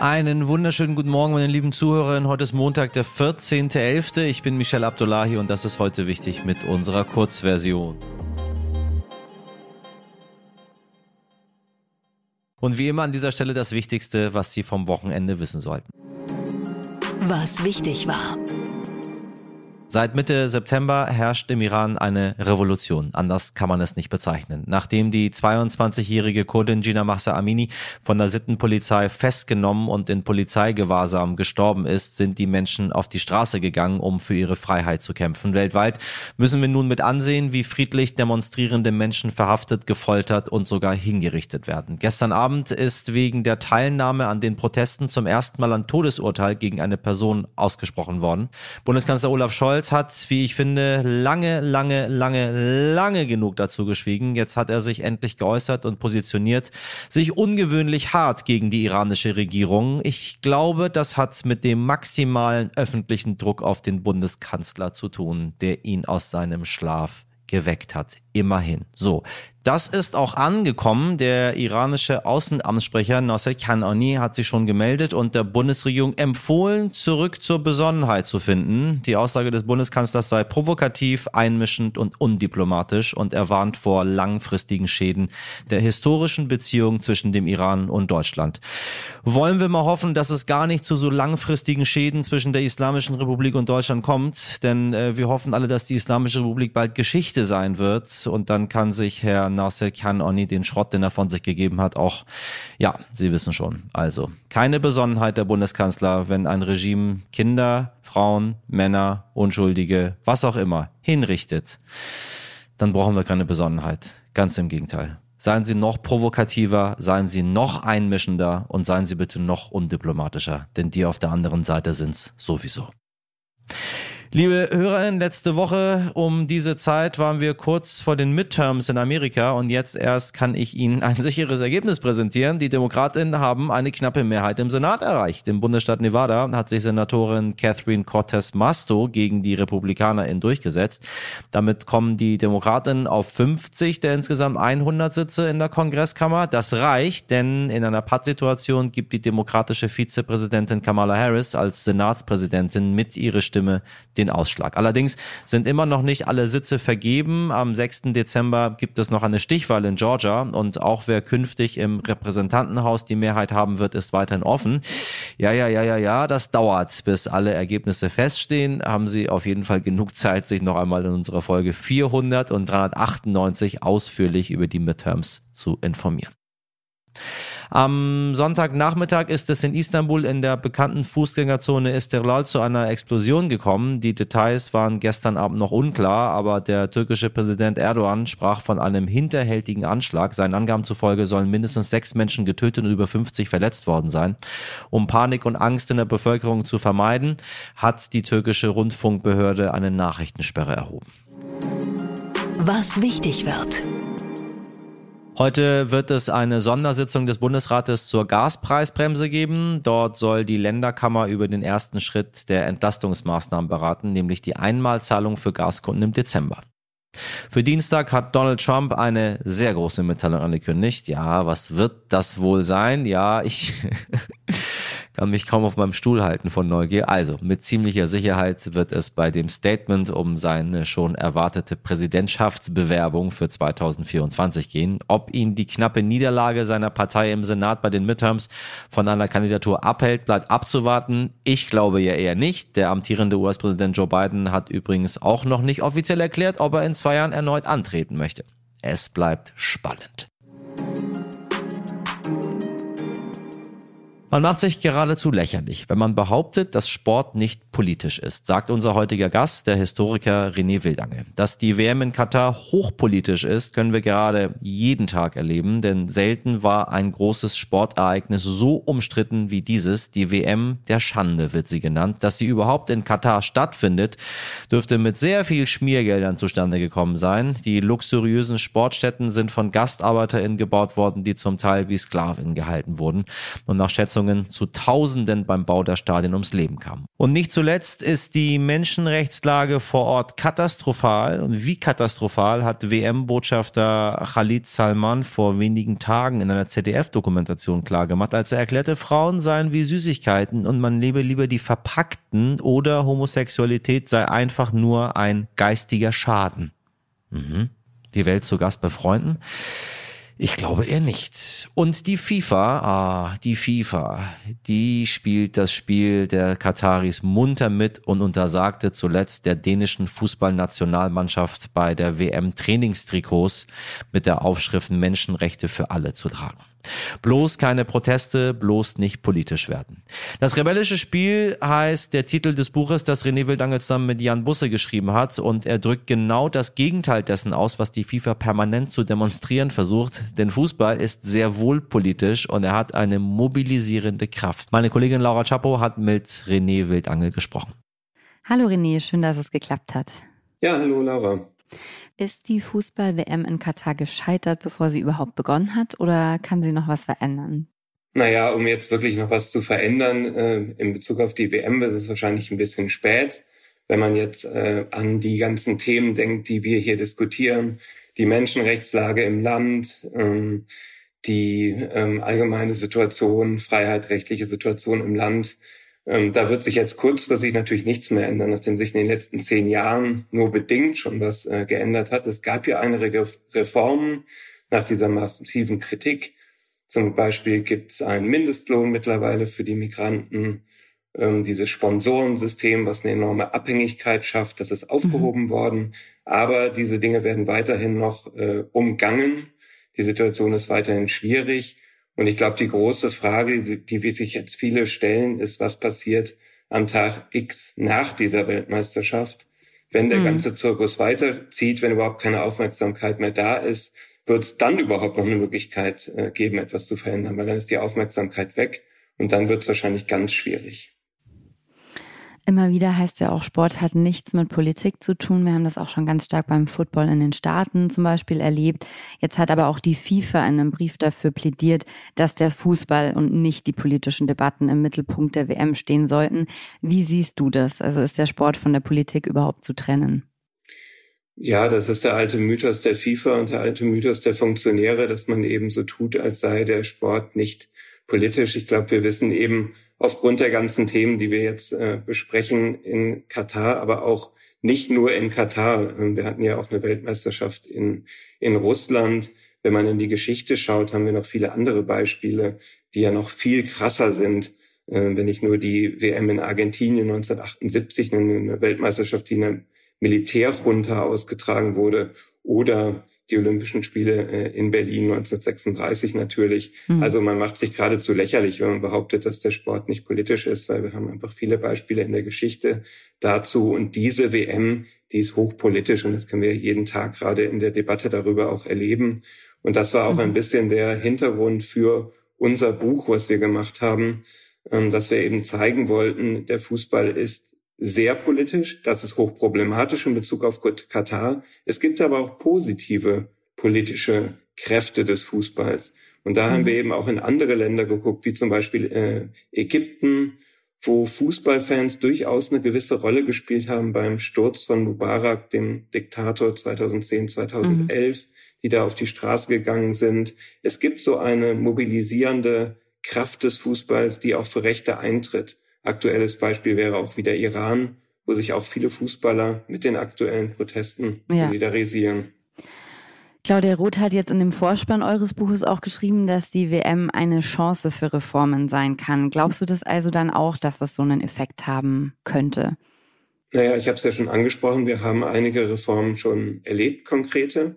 Einen wunderschönen guten Morgen, meine lieben Zuhörerinnen. Heute ist Montag, der 14.11. Ich bin Michel Abdullahi und das ist heute wichtig mit unserer Kurzversion. Und wie immer an dieser Stelle das Wichtigste, was Sie vom Wochenende wissen sollten. Was wichtig war. Seit Mitte September herrscht im Iran eine Revolution. Anders kann man es nicht bezeichnen. Nachdem die 22-jährige Kurdin Gina Mahsa Amini von der Sittenpolizei festgenommen und in Polizeigewahrsam gestorben ist, sind die Menschen auf die Straße gegangen, um für ihre Freiheit zu kämpfen. Weltweit müssen wir nun mit ansehen, wie friedlich demonstrierende Menschen verhaftet, gefoltert und sogar hingerichtet werden. Gestern Abend ist wegen der Teilnahme an den Protesten zum ersten Mal ein Todesurteil gegen eine Person ausgesprochen worden. Bundeskanzler Olaf Scholz Scholz hat, wie ich finde, lange, lange, lange, lange genug dazu geschwiegen. Jetzt hat er sich endlich geäußert und positioniert sich ungewöhnlich hart gegen die iranische Regierung. Ich glaube, das hat mit dem maximalen öffentlichen Druck auf den Bundeskanzler zu tun, der ihn aus seinem Schlaf geweckt hat. Immerhin. So, das ist auch angekommen. Der iranische Außenamtssprecher Nasser Kanani hat sich schon gemeldet und der Bundesregierung empfohlen, zurück zur Besonnenheit zu finden. Die Aussage des Bundeskanzlers sei provokativ, einmischend und undiplomatisch und er warnt vor langfristigen Schäden der historischen Beziehung zwischen dem Iran und Deutschland. Wollen wir mal hoffen, dass es gar nicht zu so langfristigen Schäden zwischen der Islamischen Republik und Deutschland kommt, denn äh, wir hoffen alle, dass die Islamische Republik bald Geschichte sein wird und dann kann sich Herr Nasser Khan-Oni den Schrott, den er von sich gegeben hat, auch, ja, Sie wissen schon. Also keine Besonnenheit der Bundeskanzler, wenn ein Regime Kinder, Frauen, Männer, Unschuldige, was auch immer hinrichtet, dann brauchen wir keine Besonnenheit. Ganz im Gegenteil. Seien Sie noch provokativer, seien Sie noch einmischender und seien Sie bitte noch undiplomatischer, denn die auf der anderen Seite sind's sowieso. Liebe Hörerinnen, letzte Woche um diese Zeit waren wir kurz vor den Midterms in Amerika und jetzt erst kann ich Ihnen ein sicheres Ergebnis präsentieren. Die Demokratinnen haben eine knappe Mehrheit im Senat erreicht. Im Bundesstaat Nevada hat sich Senatorin Catherine Cortez Masto gegen die RepublikanerInnen durchgesetzt. Damit kommen die Demokratinnen auf 50 der insgesamt 100 Sitze in der Kongresskammer. Das reicht, denn in einer Pattsituation gibt die demokratische Vizepräsidentin Kamala Harris als Senatspräsidentin mit ihrer Stimme den Ausschlag. Allerdings sind immer noch nicht alle Sitze vergeben. Am 6. Dezember gibt es noch eine Stichwahl in Georgia und auch wer künftig im Repräsentantenhaus die Mehrheit haben wird, ist weiterhin offen. Ja, ja, ja, ja, ja, das dauert, bis alle Ergebnisse feststehen. Haben Sie auf jeden Fall genug Zeit, sich noch einmal in unserer Folge 400 und 398 ausführlich über die Midterms zu informieren. Am Sonntagnachmittag ist es in Istanbul in der bekannten Fußgängerzone Istiklal zu einer Explosion gekommen. Die Details waren gestern Abend noch unklar, aber der türkische Präsident Erdogan sprach von einem hinterhältigen Anschlag. Seinen Angaben zufolge sollen mindestens sechs Menschen getötet und über 50 verletzt worden sein. Um Panik und Angst in der Bevölkerung zu vermeiden, hat die türkische Rundfunkbehörde eine Nachrichtensperre erhoben. Was wichtig wird. Heute wird es eine Sondersitzung des Bundesrates zur Gaspreisbremse geben. Dort soll die Länderkammer über den ersten Schritt der Entlastungsmaßnahmen beraten, nämlich die Einmalzahlung für Gaskunden im Dezember. Für Dienstag hat Donald Trump eine sehr große Mitteilung angekündigt. Ja, was wird das wohl sein? Ja, ich kann mich kaum auf meinem Stuhl halten von Neugier. Also, mit ziemlicher Sicherheit wird es bei dem Statement um seine schon erwartete Präsidentschaftsbewerbung für 2024 gehen. Ob ihn die knappe Niederlage seiner Partei im Senat bei den Midterms von einer Kandidatur abhält, bleibt abzuwarten. Ich glaube ja eher nicht. Der amtierende US-Präsident Joe Biden hat übrigens auch noch nicht offiziell erklärt, ob er in zwei Jahren erneut antreten möchte. Es bleibt spannend. Man macht sich geradezu lächerlich, wenn man behauptet, dass Sport nicht politisch ist, sagt unser heutiger Gast, der Historiker René Wildange. Dass die WM in Katar hochpolitisch ist, können wir gerade jeden Tag erleben, denn selten war ein großes Sportereignis so umstritten wie dieses. Die WM der Schande wird sie genannt. Dass sie überhaupt in Katar stattfindet, dürfte mit sehr viel Schmiergeldern zustande gekommen sein. Die luxuriösen Sportstätten sind von GastarbeiterInnen gebaut worden, die zum Teil wie Sklaven gehalten wurden. Und nach Schätzung Schätzungen zu Tausenden beim Bau der Stadien ums Leben kamen. Und nicht zuletzt zuletzt ist die Menschenrechtslage vor Ort katastrophal. Und wie katastrophal hat WM-Botschafter Khalid Salman vor wenigen Tagen in einer ZDF-Dokumentation klargemacht, als er erklärte, Frauen seien wie Süßigkeiten und man lebe lieber die verpackten oder Homosexualität sei einfach nur ein geistiger Schaden. Mhm. Die Welt zu Gast bei Freunden. Ich glaube eher nicht. Und die FIFA, ah, die FIFA, die spielt das Spiel der Kataris munter mit und untersagte zuletzt der dänischen Fußballnationalmannschaft bei der WM Trainingstrikots mit der Aufschrift Menschenrechte für alle zu tragen. Bloß keine Proteste, bloß nicht politisch werden. Das rebellische Spiel heißt der Titel des Buches, das René Wildange zusammen mit Jan Busse geschrieben hat und er drückt genau das Gegenteil dessen aus, was die FIFA permanent zu demonstrieren versucht. Denn Fußball ist sehr wohl politisch und er hat eine mobilisierende Kraft. Meine Kollegin Laura Chapo hat mit René Wildange gesprochen. Hallo René, schön, dass es geklappt hat. Ja, hallo Laura. Ist die Fußball-WM in Katar gescheitert, bevor sie überhaupt begonnen hat, oder kann sie noch was verändern? Naja, um jetzt wirklich noch was zu verändern äh, in Bezug auf die WM ist es wahrscheinlich ein bisschen spät. Wenn man jetzt äh, an die ganzen Themen denkt, die wir hier diskutieren, die Menschenrechtslage im Land, ähm, die ähm, allgemeine Situation, freiheitrechtliche Situation im Land, ähm, da wird sich jetzt kurzfristig natürlich nichts mehr ändern, nachdem sich in den letzten zehn Jahren nur bedingt schon was äh, geändert hat. Es gab ja einige Reformen nach dieser massiven Kritik. Zum Beispiel gibt es einen Mindestlohn mittlerweile für die Migranten. Ähm, dieses Sponsorensystem, was eine enorme Abhängigkeit schafft, das ist aufgehoben mhm. worden. Aber diese Dinge werden weiterhin noch äh, umgangen. Die Situation ist weiterhin schwierig. Und ich glaube, die große Frage, die, die sich jetzt viele stellen, ist, was passiert am Tag X nach dieser Weltmeisterschaft? Wenn der mhm. ganze Zirkus weiterzieht, wenn überhaupt keine Aufmerksamkeit mehr da ist, wird es dann überhaupt noch eine Möglichkeit äh, geben, etwas zu verändern, weil dann ist die Aufmerksamkeit weg und dann wird es wahrscheinlich ganz schwierig. Immer wieder heißt ja auch, Sport hat nichts mit Politik zu tun. Wir haben das auch schon ganz stark beim Football in den Staaten zum Beispiel erlebt. Jetzt hat aber auch die FIFA in einem Brief dafür plädiert, dass der Fußball und nicht die politischen Debatten im Mittelpunkt der WM stehen sollten. Wie siehst du das? Also ist der Sport von der Politik überhaupt zu trennen? Ja, das ist der alte Mythos der FIFA und der alte Mythos der Funktionäre, dass man eben so tut, als sei der Sport nicht politisch. Ich glaube, wir wissen eben aufgrund der ganzen Themen, die wir jetzt äh, besprechen in Katar, aber auch nicht nur in Katar. Ähm, wir hatten ja auch eine Weltmeisterschaft in, in Russland. Wenn man in die Geschichte schaut, haben wir noch viele andere Beispiele, die ja noch viel krasser sind. Äh, wenn ich nur die WM in Argentinien 1978, eine Weltmeisterschaft, die in einer Militärjunta ausgetragen wurde, oder die Olympischen Spiele äh, in Berlin 1936 natürlich. Mhm. Also man macht sich geradezu lächerlich, wenn man behauptet, dass der Sport nicht politisch ist, weil wir haben einfach viele Beispiele in der Geschichte dazu. Und diese WM, die ist hochpolitisch und das können wir jeden Tag gerade in der Debatte darüber auch erleben. Und das war auch mhm. ein bisschen der Hintergrund für unser Buch, was wir gemacht haben, ähm, dass wir eben zeigen wollten, der Fußball ist sehr politisch. Das ist hochproblematisch in Bezug auf Katar. Es gibt aber auch positive politische Kräfte des Fußballs. Und da mhm. haben wir eben auch in andere Länder geguckt, wie zum Beispiel äh, Ägypten, wo Fußballfans durchaus eine gewisse Rolle gespielt haben beim Sturz von Mubarak, dem Diktator 2010, 2011, mhm. die da auf die Straße gegangen sind. Es gibt so eine mobilisierende Kraft des Fußballs, die auch für Rechte eintritt. Aktuelles Beispiel wäre auch wieder Iran, wo sich auch viele Fußballer mit den aktuellen Protesten ja. solidarisieren. Claudia Roth hat jetzt in dem Vorspann eures Buches auch geschrieben, dass die WM eine Chance für Reformen sein kann. Glaubst du das also dann auch, dass das so einen Effekt haben könnte? Naja, ich habe es ja schon angesprochen, wir haben einige Reformen schon erlebt, konkrete.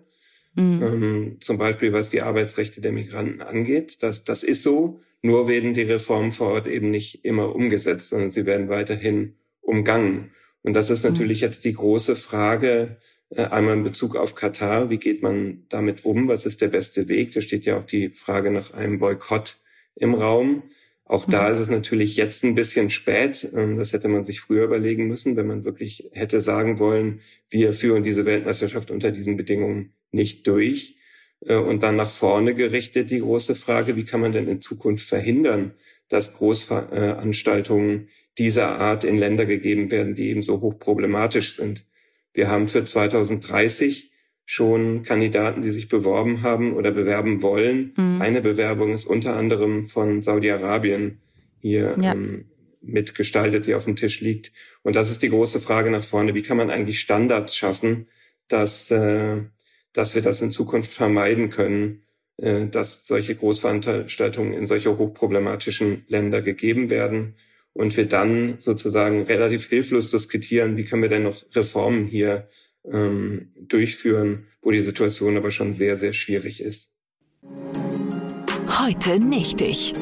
Mhm. Ähm, zum Beispiel was die Arbeitsrechte der Migranten angeht. Das, das ist so. Nur werden die Reformen vor Ort eben nicht immer umgesetzt, sondern sie werden weiterhin umgangen. Und das ist mhm. natürlich mhm. jetzt die große Frage, äh, einmal in Bezug auf Katar, wie geht man damit um? Was ist der beste Weg? Da steht ja auch die Frage nach einem Boykott im Raum. Auch da mhm. ist es natürlich jetzt ein bisschen spät. Ähm, das hätte man sich früher überlegen müssen, wenn man wirklich hätte sagen wollen, wir führen diese Weltmeisterschaft unter diesen Bedingungen nicht durch. Äh, und dann nach vorne gerichtet die große Frage, wie kann man denn in Zukunft verhindern, dass Großveranstaltungen dieser Art in Länder gegeben werden, die eben so hochproblematisch sind. Wir haben für 2030 schon Kandidaten, die sich beworben haben oder bewerben wollen. Mhm. Eine Bewerbung ist unter anderem von Saudi-Arabien hier ja. ähm, mitgestaltet, die auf dem Tisch liegt. Und das ist die große Frage nach vorne. Wie kann man eigentlich Standards schaffen, dass, äh, dass wir das in Zukunft vermeiden können, äh, dass solche Großveranstaltungen in solche hochproblematischen Länder gegeben werden und wir dann sozusagen relativ hilflos diskutieren, wie können wir denn noch Reformen hier ähm, durchführen, wo die Situation aber schon sehr, sehr schwierig ist. Heute nicht ich.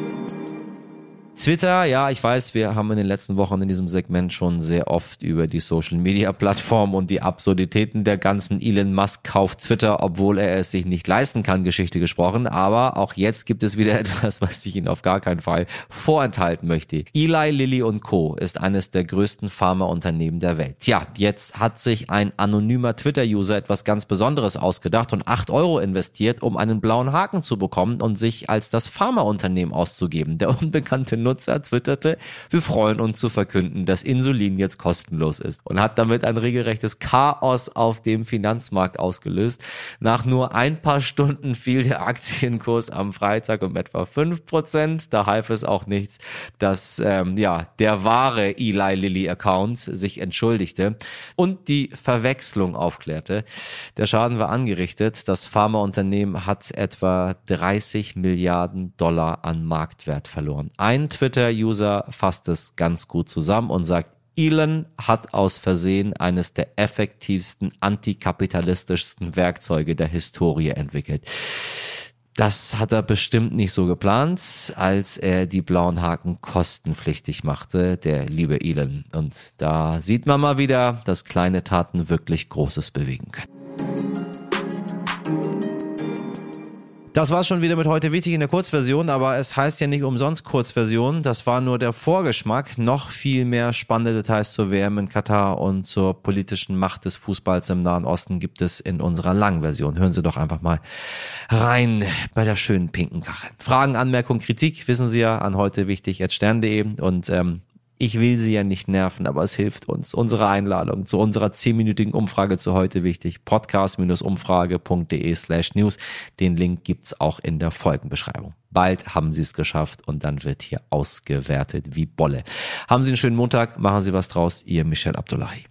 Twitter, ja, ich weiß, wir haben in den letzten Wochen in diesem Segment schon sehr oft über die Social Media Plattform und die Absurditäten der ganzen Elon Musk kauft Twitter, obwohl er es sich nicht leisten kann, Geschichte gesprochen. Aber auch jetzt gibt es wieder etwas, was ich Ihnen auf gar keinen Fall vorenthalten möchte. Eli Lilly und Co. ist eines der größten Pharmaunternehmen der Welt. Tja, jetzt hat sich ein anonymer Twitter-User etwas ganz Besonderes ausgedacht und acht Euro investiert, um einen blauen Haken zu bekommen und sich als das Pharmaunternehmen auszugeben. Der unbekannte Nutzer twitterte, wir freuen uns zu verkünden, dass Insulin jetzt kostenlos ist und hat damit ein regelrechtes Chaos auf dem Finanzmarkt ausgelöst. Nach nur ein paar Stunden fiel der Aktienkurs am Freitag um etwa fünf Prozent. Da half es auch nichts, dass ähm, ja, der wahre Eli Lilly Account sich entschuldigte und die Verwechslung aufklärte. Der Schaden war angerichtet. Das Pharmaunternehmen hat etwa 30 Milliarden Dollar an Marktwert verloren. Ein Twitter-User fasst es ganz gut zusammen und sagt, Elon hat aus Versehen eines der effektivsten antikapitalistischsten Werkzeuge der Historie entwickelt. Das hat er bestimmt nicht so geplant, als er die blauen Haken kostenpflichtig machte, der liebe Elon. Und da sieht man mal wieder, dass kleine Taten wirklich Großes bewegen können. Das war's schon wieder mit heute wichtig in der Kurzversion, aber es heißt ja nicht umsonst Kurzversion. Das war nur der Vorgeschmack. Noch viel mehr spannende Details zur WM in Katar und zur politischen Macht des Fußballs im Nahen Osten gibt es in unserer langen Version. Hören Sie doch einfach mal rein bei der schönen pinken Kachel. Fragen, Anmerkungen, Kritik wissen Sie ja an heute wichtig stern.de und ähm, ich will Sie ja nicht nerven, aber es hilft uns. Unsere Einladung zu unserer zehnminütigen Umfrage zu heute wichtig. Podcast-umfrage.de slash news. Den Link gibt's auch in der Folgenbeschreibung. Bald haben Sie es geschafft und dann wird hier ausgewertet wie Bolle. Haben Sie einen schönen Montag, machen Sie was draus. Ihr Michel Abdullahi.